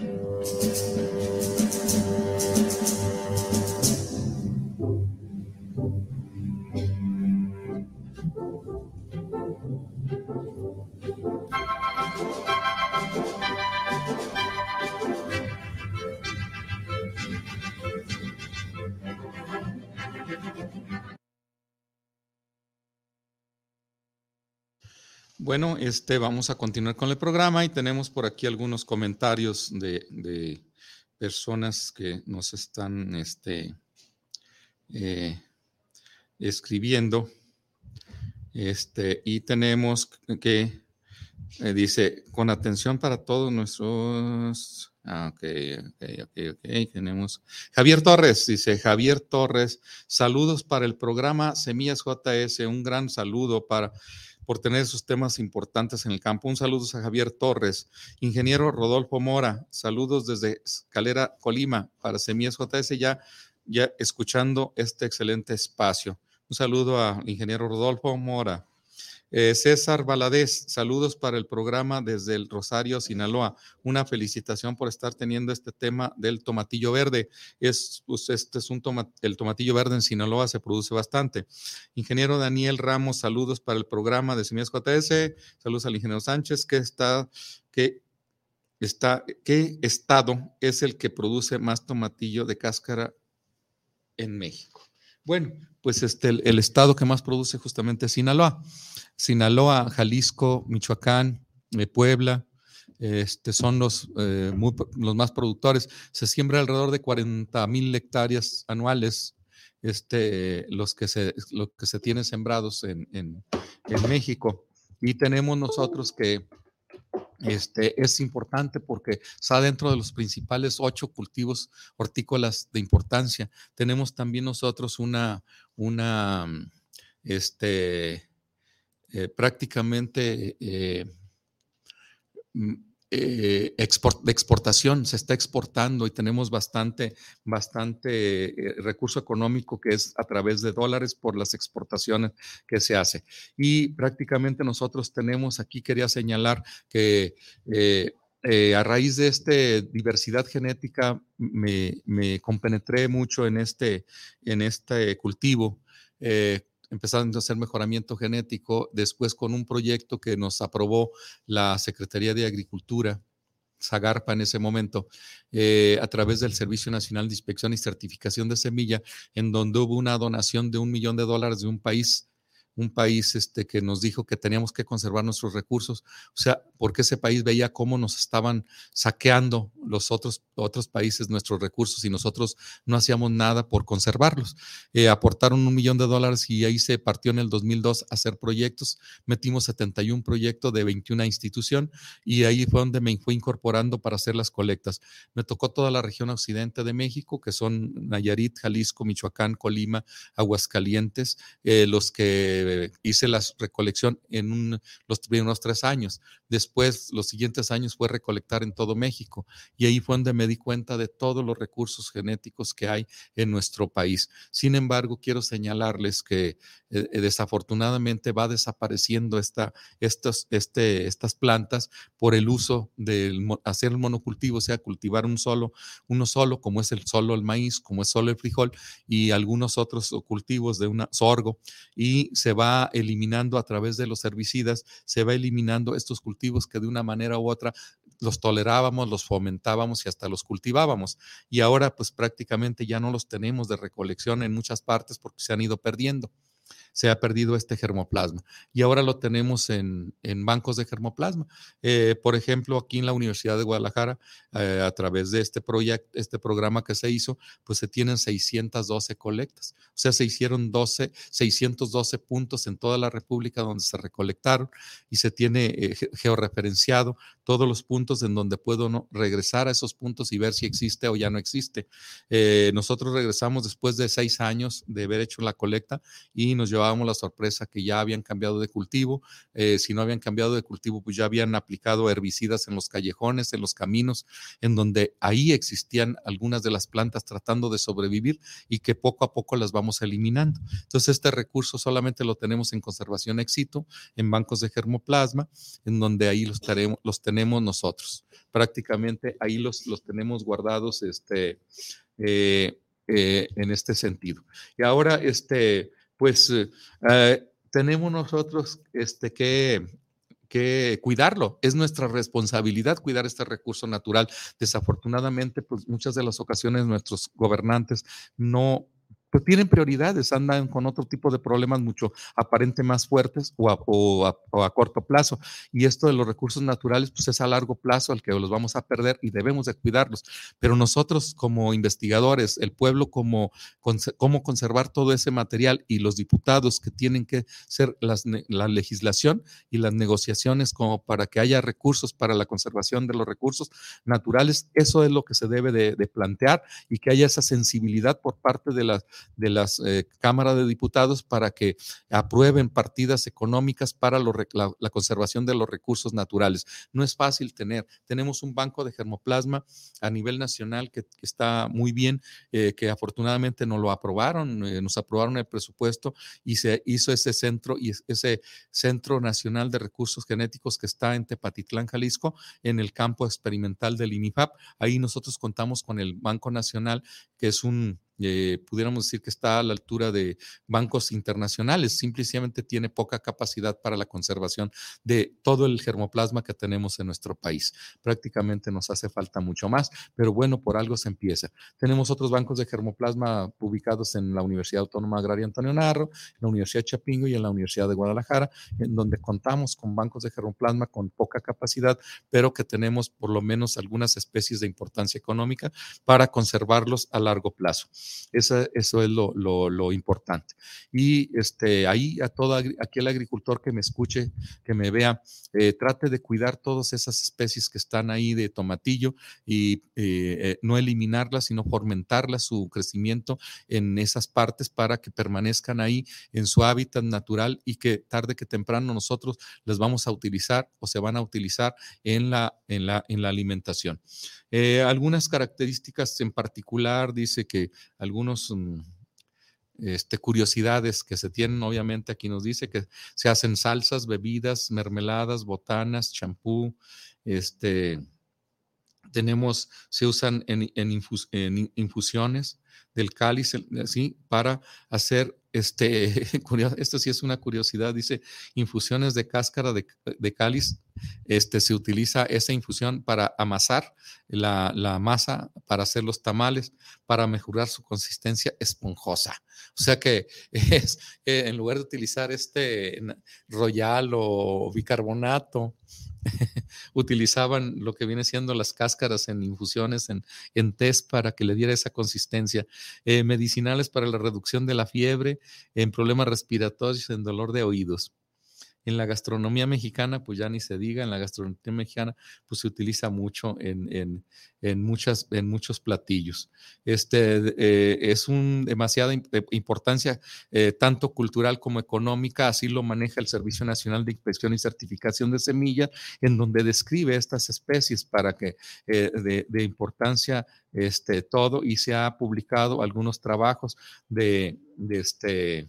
Thank you. Bueno, este, vamos a continuar con el programa y tenemos por aquí algunos comentarios de, personas que nos están este, eh, escribiendo. Este, y tenemos que, eh, dice, con atención para todos nuestros... Ah, ok, ok, ok, ok. Tenemos Javier Torres, dice Javier Torres, saludos para el programa Semillas JS, un gran saludo para por tener esos temas importantes en el campo. Un saludo a Javier Torres, ingeniero Rodolfo Mora, saludos desde Calera, Colima, para Semillas JS, ya, ya escuchando este excelente espacio. Un saludo al ingeniero Rodolfo Mora. Eh, César Valadez, saludos para el programa desde el Rosario, Sinaloa. Una felicitación por estar teniendo este tema del tomatillo verde. Es, pues, este es un el tomatillo verde en Sinaloa se produce bastante. Ingeniero Daniel Ramos, saludos para el programa de Semillas JS. Saludos al ingeniero Sánchez, está, que está, ¿qué estado es el que produce más tomatillo de cáscara en México? Bueno, pues este, el, estado que más produce justamente es Sinaloa. Sinaloa, Jalisco, Michoacán, eh, Puebla, este, son los, eh, los más productores. Se siembra alrededor de 40 mil hectáreas anuales, este, los, que se, que se tienen sembrados en, en, México. Y tenemos nosotros que este, es importante porque está dentro de los principales ocho cultivos hortícolas de importancia. Tenemos también nosotros una, una, este, eh, prácticamente eh, eh, de exportación, se está exportando y tenemos bastante, bastante recurso económico que es a través de dólares por las exportaciones que se hace. Y prácticamente nosotros tenemos, aquí quería señalar que a raíz de esta diversidad genética me, me, compenetré mucho en este, en este cultivo empezando a hacer mejoramiento genético, después con un proyecto que nos aprobó la Secretaría de Agricultura, Zagarpa en ese momento, eh, a través del Servicio Nacional de Inspección y Certificación de Semilla, en donde hubo una donación de un millón de dólares de un país un país este, que nos dijo que teníamos que conservar nuestros recursos, o sea, porque ese país veía cómo nos estaban saqueando los otros, otros países nuestros recursos y nosotros no hacíamos nada por conservarlos. Eh, aportaron un millón de dólares y ahí se partió en el 2002 a hacer proyectos, metimos 71 proyectos de 21 institución y ahí fue donde me fui incorporando para hacer las colectas. Me tocó toda la región occidente de México, que son Nayarit, Jalisco, Michoacán, Colima, Aguascalientes, eh, los que hice la recolección en los primeros tres años. Después, los siguientes años fue recolectar en todo México y ahí fue donde me di cuenta de todos los recursos genéticos que hay en nuestro país. Sin embargo, quiero señalarles que eh, eh, desafortunadamente va desapareciendo esta, estos, este, estas plantas por el uso de hacer el monocultivo, o sea, cultivar un solo, uno solo, como es el solo el maíz, como es solo el frijol y algunos otros cultivos de una sorgo y se se va eliminando a través de los herbicidas, se va eliminando estos cultivos que de una manera u otra los tolerábamos, los fomentábamos y hasta los cultivábamos. Y ahora pues prácticamente ya no los tenemos de recolección en muchas partes porque se han ido perdiendo se ha perdido este germoplasma y ahora lo tenemos en, bancos de germoplasma. Eh, por ejemplo, aquí en la Universidad de Guadalajara, eh, a través de este proyecto, este programa que se hizo, pues se tienen 612 colectas. O sea, se hicieron 12, 612 puntos en toda la República donde se recolectaron y se tiene eh, georreferenciado todos los puntos en donde puedo regresar a esos puntos y ver si existe o ya no existe. nosotros regresamos después de seis años de haber hecho la colecta y nos llevábamos la sorpresa que ya habían cambiado de cultivo. Eh, si no habían cambiado de cultivo, pues ya habían aplicado herbicidas en los callejones, en los caminos, en donde ahí existían algunas de las plantas tratando de sobrevivir y que poco a poco las vamos eliminando. Entonces, este recurso solamente lo tenemos en conservación éxito, en bancos de germoplasma, en donde ahí los, tenemos, los tenemos nosotros. Prácticamente ahí los, los tenemos guardados este, eh, eh, en este sentido. Y ahora, este, pues eh, eh, tenemos nosotros este, que, que cuidarlo. Es nuestra responsabilidad cuidar este recurso natural. Desafortunadamente, pues muchas de las ocasiones nuestros gobernantes no pues tienen prioridades, andan con otro tipo de problemas mucho aparente más fuertes o a, corto plazo. Y esto de los recursos naturales, pues es a largo plazo al que los vamos a perder y debemos de cuidarlos. Pero nosotros como investigadores, el pueblo como cómo conservar todo ese material y los diputados que tienen que ser la legislación y las negociaciones como para que haya recursos para la conservación de los recursos naturales, eso es lo que se debe de, de plantear y que haya esa sensibilidad por parte de las de las eh, Cámaras de Diputados para que aprueben partidas económicas para la, conservación de los recursos naturales. No es fácil tener. Tenemos un banco de germoplasma a nivel nacional que, está muy bien, eh, que afortunadamente nos lo aprobaron, eh, nos aprobaron el presupuesto y se hizo ese centro y ese Centro Nacional de Recursos Genéticos que está en Tepatitlán, Jalisco, en el campo experimental del INIFAP. Ahí nosotros contamos con el Banco Nacional, que es un eh, pudiéramos decir que está a la altura de bancos internacionales, simplemente tiene poca capacidad para la conservación de todo el germoplasma que tenemos en nuestro país. Prácticamente nos hace falta mucho más, pero bueno, por algo se empieza. Tenemos otros bancos de germoplasma ubicados en la Universidad Autónoma Agraria Antonio Narro, en la Universidad Chapingo y en la Universidad de Guadalajara, en donde contamos con bancos de germoplasma con poca capacidad, pero que tenemos por lo menos algunas especies de importancia económica para conservarlos a largo plazo. Eso, eso es lo, lo, importante. Y este, ahí a todo aquel agricultor que me escuche, que me vea, eh, trate de cuidar todas esas especies que están ahí de tomatillo y eh, eh, no eliminarlas, sino fomentarlas, su crecimiento en esas partes para que permanezcan ahí en su hábitat natural y que tarde que temprano nosotros las vamos a utilizar o se van a utilizar en la, en la, en la alimentación. algunas características en particular, dice que algunos mm, este, curiosidades que se tienen, obviamente aquí nos dice que se hacen salsas, bebidas, mermeladas, botanas, champú, este, tenemos, se usan en, infusiones del cáliz, así, para hacer este, [LAUGHS] esto sí es una curiosidad, dice infusiones de cáscara de, cáliz, este, se utiliza esa infusión para amasar la, masa, para hacer los tamales, para mejorar su consistencia esponjosa. O sea que [LAUGHS] es, eh, en lugar de utilizar este royal o bicarbonato, [LAUGHS] utilizaban lo que viene siendo las cáscaras en infusiones, en, en test para que le diera esa consistencia. Eh, medicinales para la reducción de la fiebre, en problemas respiratorios, en dolor de oídos. En la gastronomía mexicana, pues ya ni se diga, en la gastronomía mexicana, pues se utiliza mucho en, muchas, en muchos platillos. Este eh, es un demasiada importancia, eh, tanto cultural como económica, así lo maneja el Servicio Nacional de Inspección y Certificación de Semillas, en donde describe estas especies para que eh, de, importancia este, todo, y se ha publicado algunos trabajos de, de este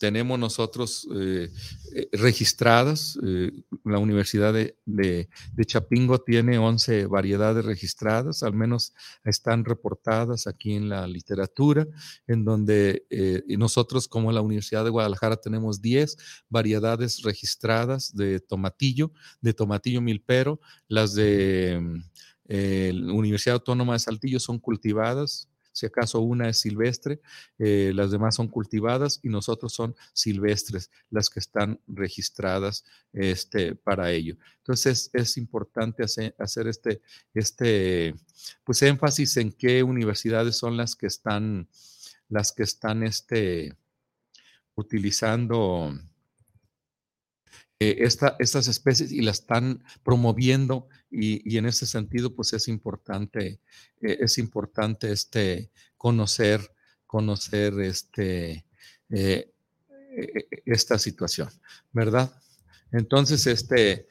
tenemos nosotros eh, eh, registradas, eh, la Universidad de, Chapingo tiene 11 variedades registradas, al menos están reportadas aquí en la literatura, en donde nosotros como la Universidad de Guadalajara tenemos 10 variedades registradas de tomatillo, de tomatillo milpero, las de la Universidad Autónoma de Saltillo son cultivadas si acaso una es silvestre, eh, las demás son cultivadas y nosotros son silvestres las que están registradas este, para ello. Entonces es, importante hacer, este, este pues, énfasis en qué universidades son las que están, las que están este, utilizando eh, estas especies y las están promoviendo y, en ese sentido pues es importante, eh, es importante este, conocer, conocer este, eh, esta situación, ¿verdad? Entonces, este,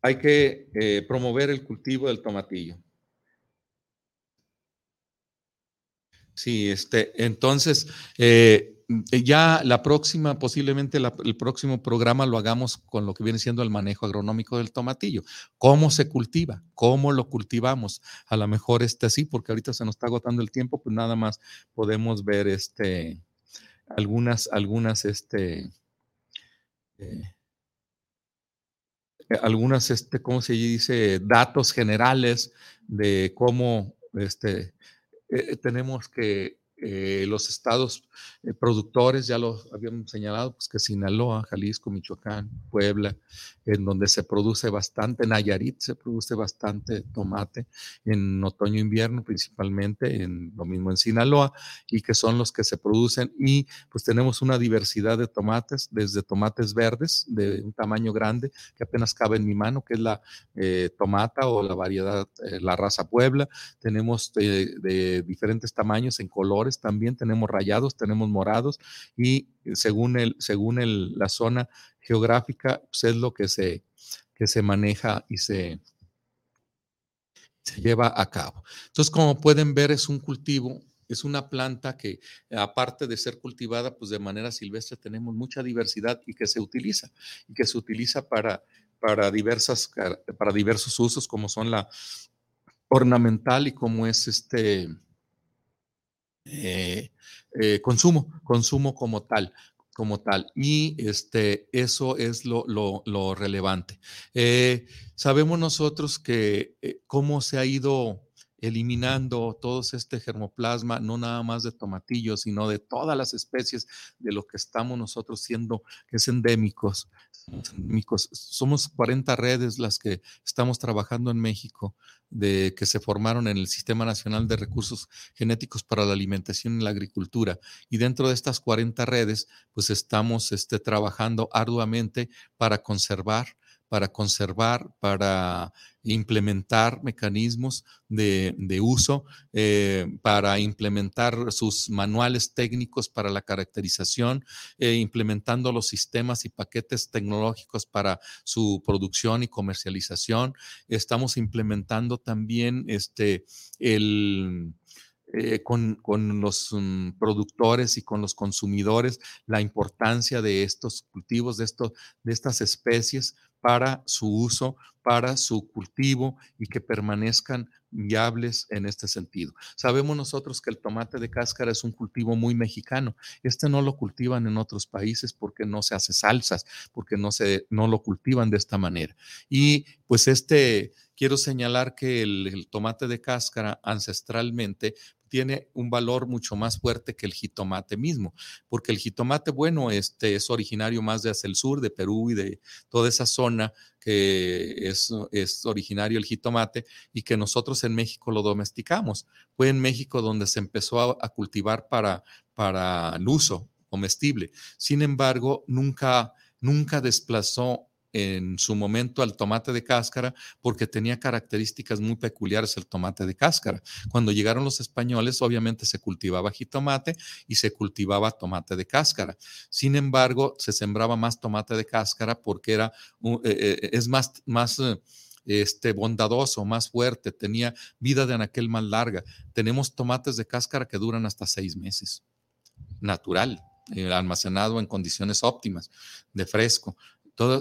hay que promover el cultivo del tomatillo. Sí, este, entonces, eh, ya la próxima, posiblemente el próximo programa lo hagamos con lo que viene siendo el manejo agronómico del tomatillo. ¿Cómo se cultiva? ¿Cómo lo cultivamos? A lo mejor este sí, porque ahorita se nos está agotando el tiempo, pues nada más podemos ver este, algunas, algunas, este, eh, algunas, este, ¿cómo se dice? Datos generales de cómo este, eh, tenemos que eh, los estados eh, productores, ya lo habíamos señalado, pues que Sinaloa, Jalisco, Michoacán, Puebla, en donde se produce bastante, Nayarit se produce bastante tomate en otoño invierno principalmente, en lo mismo en Sinaloa, y que son los que se producen. Y pues tenemos una diversidad de tomates, desde tomates verdes de un tamaño grande, que apenas cabe en mi mano, que es la eh, tomata o la variedad, la raza Puebla. Tenemos de diferentes tamaños en colores también tenemos rayados, tenemos morados y según, el, según el, la zona geográfica pues es lo que se, que se maneja y se, se lleva a cabo. Entonces, como pueden ver, es un cultivo es una planta que aparte de ser cultivada pues de manera silvestre tenemos mucha diversidad y que se utiliza y que se utiliza para, para, diversas, para diversos usos como son la ornamental y como es este eh, eh, consumo, consumo como tal como tal. Y este, eso es lo, lo, relevante. Eh, sabemos nosotros que cómo se ha ido eliminando todo este germoplasma, no nada más de tomatillos, sino de todas las especies de lo que estamos nosotros siendo, que es endémicos. Somos 40 redes las que estamos trabajando en México de que se formaron en el Sistema Nacional de Recursos Genéticos para la Alimentación y la Agricultura. Y dentro de estas 40 redes, pues estamos este, trabajando arduamente para conservar para conservar, para implementar mecanismos de, uso, eh, para implementar sus manuales técnicos para la caracterización, eh, implementando los sistemas y paquetes tecnológicos para su producción y comercialización. Estamos implementando también este, el... Eh, con, los mm, productores y con los consumidores la importancia de estos cultivos, de, de estas especies, para su uso, para su cultivo y que permanezcan viables en este sentido. Sabemos nosotros que el tomate de cáscara es un cultivo muy mexicano. Este no lo cultivan en otros países porque no se hace salsas, porque no se no lo cultivan de esta manera. Y pues este quiero señalar que el tomate de cáscara ancestralmente tiene un valor mucho más fuerte que el jitomate mismo, porque el jitomate, bueno, este es originario más de hacia el sur, de Perú y de toda esa zona que es, es originario el jitomate y que nosotros en México lo domesticamos. Fue en México donde se empezó a, a cultivar para, para el uso comestible. Sin embargo, nunca, nunca desplazó en su momento al tomate de cáscara porque tenía características muy peculiares el tomate de cáscara. Cuando llegaron los españoles, obviamente se cultivaba jitomate y se cultivaba tomate de cáscara. Sin embargo, se sembraba más tomate de cáscara porque era, eh, eh, es más, más eh, este, bondadoso, más fuerte, tenía vida de anaquel más larga. Tenemos tomates de cáscara que duran hasta seis meses natural, eh, almacenado en condiciones óptimas, de fresco,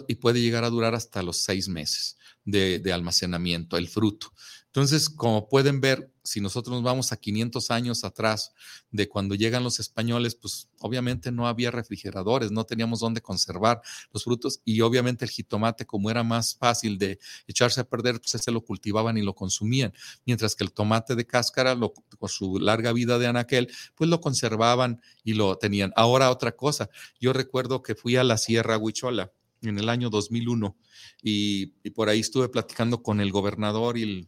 y puede llegar a durar hasta los seis meses de, almacenamiento, el fruto. Entonces, como pueden ver, si nosotros nos vamos a 500 años atrás de cuando llegan los españoles, pues obviamente no había refrigeradores, no teníamos dónde conservar los frutos y obviamente el jitomate, como era más fácil de echarse a perder, pues ese lo cultivaban y lo consumían, mientras que el tomate de cáscara, lo, con su larga vida de anaquel, pues lo conservaban y lo tenían. Ahora otra cosa, yo recuerdo que fui a la Sierra Huichola en el año 2001 y, y por ahí estuve platicando con el gobernador y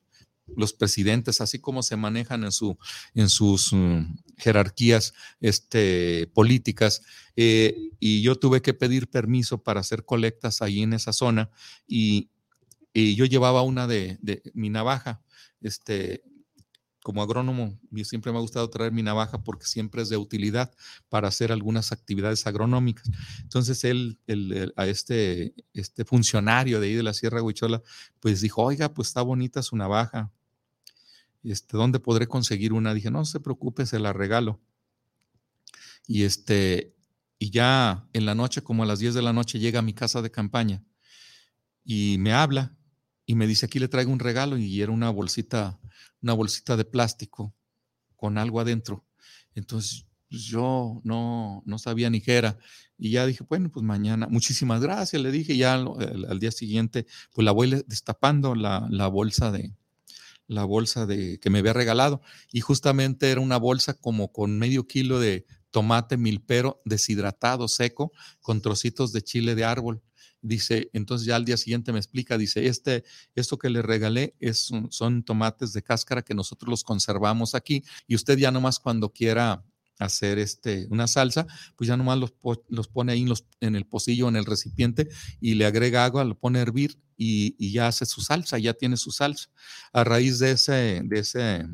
los presidentes, así como se manejan en, su, en sus mm, jerarquías este, políticas. Eh, y yo tuve que pedir permiso para hacer colectas ahí en esa zona y, yo llevaba una de, mi navaja. Este, como agrónomo, siempre me ha gustado traer mi navaja porque siempre es de utilidad para hacer algunas actividades agronómicas. Entonces él, a este, este funcionario de ahí de la Sierra Huichola, pues dijo, oiga, pues está bonita su navaja, este, ¿dónde podré conseguir una? Dije, no se preocupe, se la regalo. Y este, y ya en la noche, como a las 10 de la noche, llega a mi casa de campaña y me habla y me dice, aquí le traigo un regalo y era una bolsita, una bolsita de plástico con algo adentro. Entonces pues, yo no, no sabía ni qué era. Y ya dije, bueno, pues mañana, muchísimas gracias, le dije, ya al, día siguiente, pues la voy destapando la, la bolsa de, la bolsa de, que me había regalado y justamente era una bolsa como con medio kilo de tomate milpero deshidratado seco con trocitos de chile de árbol. Dice, entonces ya al día siguiente me explica, dice, este, esto que le regalé es, son tomates de cáscara que nosotros los conservamos aquí y usted ya nomás cuando quiera hacer este, una salsa, pues ya nomás los, los pone ahí en, los, en el pocillo, en el recipiente y le agrega agua, lo pone a hervir y, ya hace su salsa, ya tiene su salsa. A raíz de, ese, de esa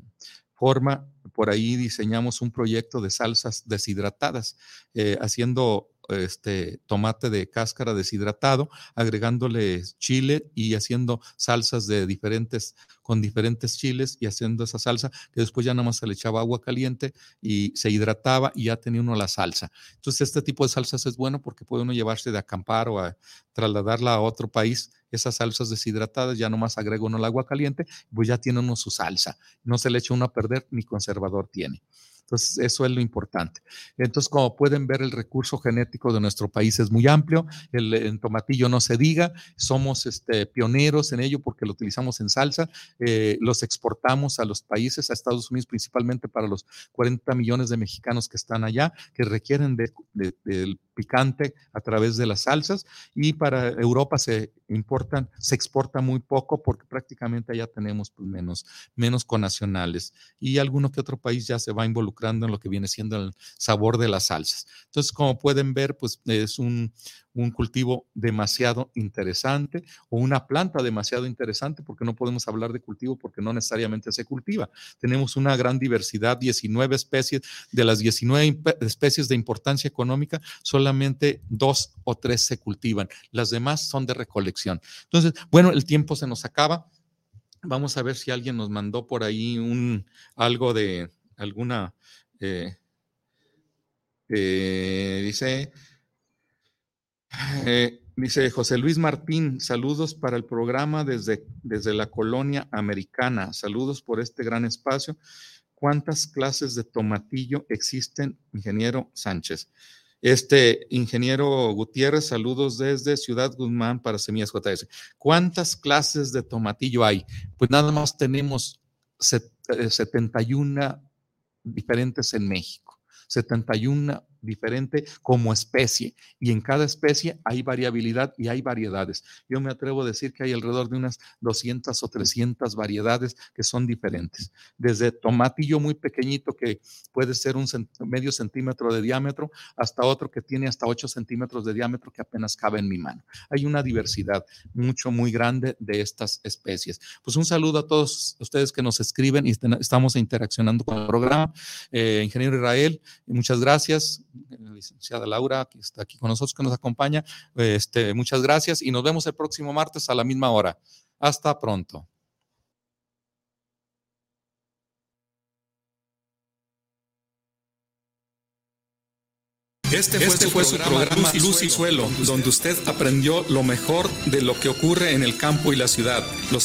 forma, por ahí diseñamos un proyecto de salsas deshidratadas, eh, haciendo este tomate de cáscara deshidratado, agregándole chile y haciendo salsas de diferentes, con diferentes chiles y haciendo esa salsa que después ya nada más se le echaba agua caliente y se hidrataba y ya tenía uno la salsa. Entonces este tipo de salsas es bueno porque puede uno llevarse de acampar o a trasladarla a otro país esas salsas deshidratadas, ya nomás agrega uno el agua caliente, pues ya tiene uno su salsa. No se le echa uno a perder, ni conservador tiene. Entonces, eso es lo importante. Entonces, como pueden ver, el recurso genético de nuestro país es muy amplio. El, tomatillo no se diga, somos este, pioneros en ello porque lo utilizamos en salsa. Eh, los exportamos a los países, a Estados Unidos principalmente para los 40 millones de mexicanos que están allá, que requieren de, picante a través de las salsas. Y para Europa se importan, se exporta muy poco porque prácticamente allá tenemos pues, menos, menos conacionales. Y alguno que otro país ya se va involucrando en lo que viene siendo el sabor de las salsas. Entonces, como pueden ver, pues es un, un cultivo demasiado interesante o una planta demasiado interesante, porque no podemos hablar de cultivo porque no necesariamente se cultiva. Tenemos una gran diversidad, 19 especies, de las 19 especies de importancia económica, solamente dos o tres se cultivan, las demás son de recolección. Entonces, bueno, el tiempo se nos acaba. Vamos a ver si alguien nos mandó por ahí un algo de alguna eh, eh, dice, eh, dice José Luis Martín, saludos para el programa desde, desde la colonia americana. Saludos por este gran espacio. ¿Cuántas clases de tomatillo existen, ingeniero Sánchez? Este ingeniero Gutiérrez, saludos desde Ciudad Guzmán para Semillas JS. ¿Cuántas clases de tomatillo hay? Pues nada más tenemos 71 diferentes en México. 71 diferente como especie y en cada especie hay variabilidad y hay variedades. Yo me atrevo a decir que hay alrededor de unas 200 o 300 variedades que son diferentes. Desde tomatillo muy pequeñito que puede ser un medio centímetro de diámetro hasta otro que tiene hasta 8 centímetros de diámetro que apenas cabe en mi mano. Hay una diversidad mucho, muy grande de estas especies. Pues un saludo a todos ustedes que nos escriben y estamos interaccionando con el programa. Eh, ingeniero Israel, muchas gracias licenciada Laura, que está aquí con nosotros, que nos acompaña. Este, muchas gracias y nos vemos el próximo martes a la misma hora. Hasta pronto. Este fue, su, programa, Luz y Suelo, donde usted aprendió lo mejor de lo que ocurre en el campo y la ciudad. Los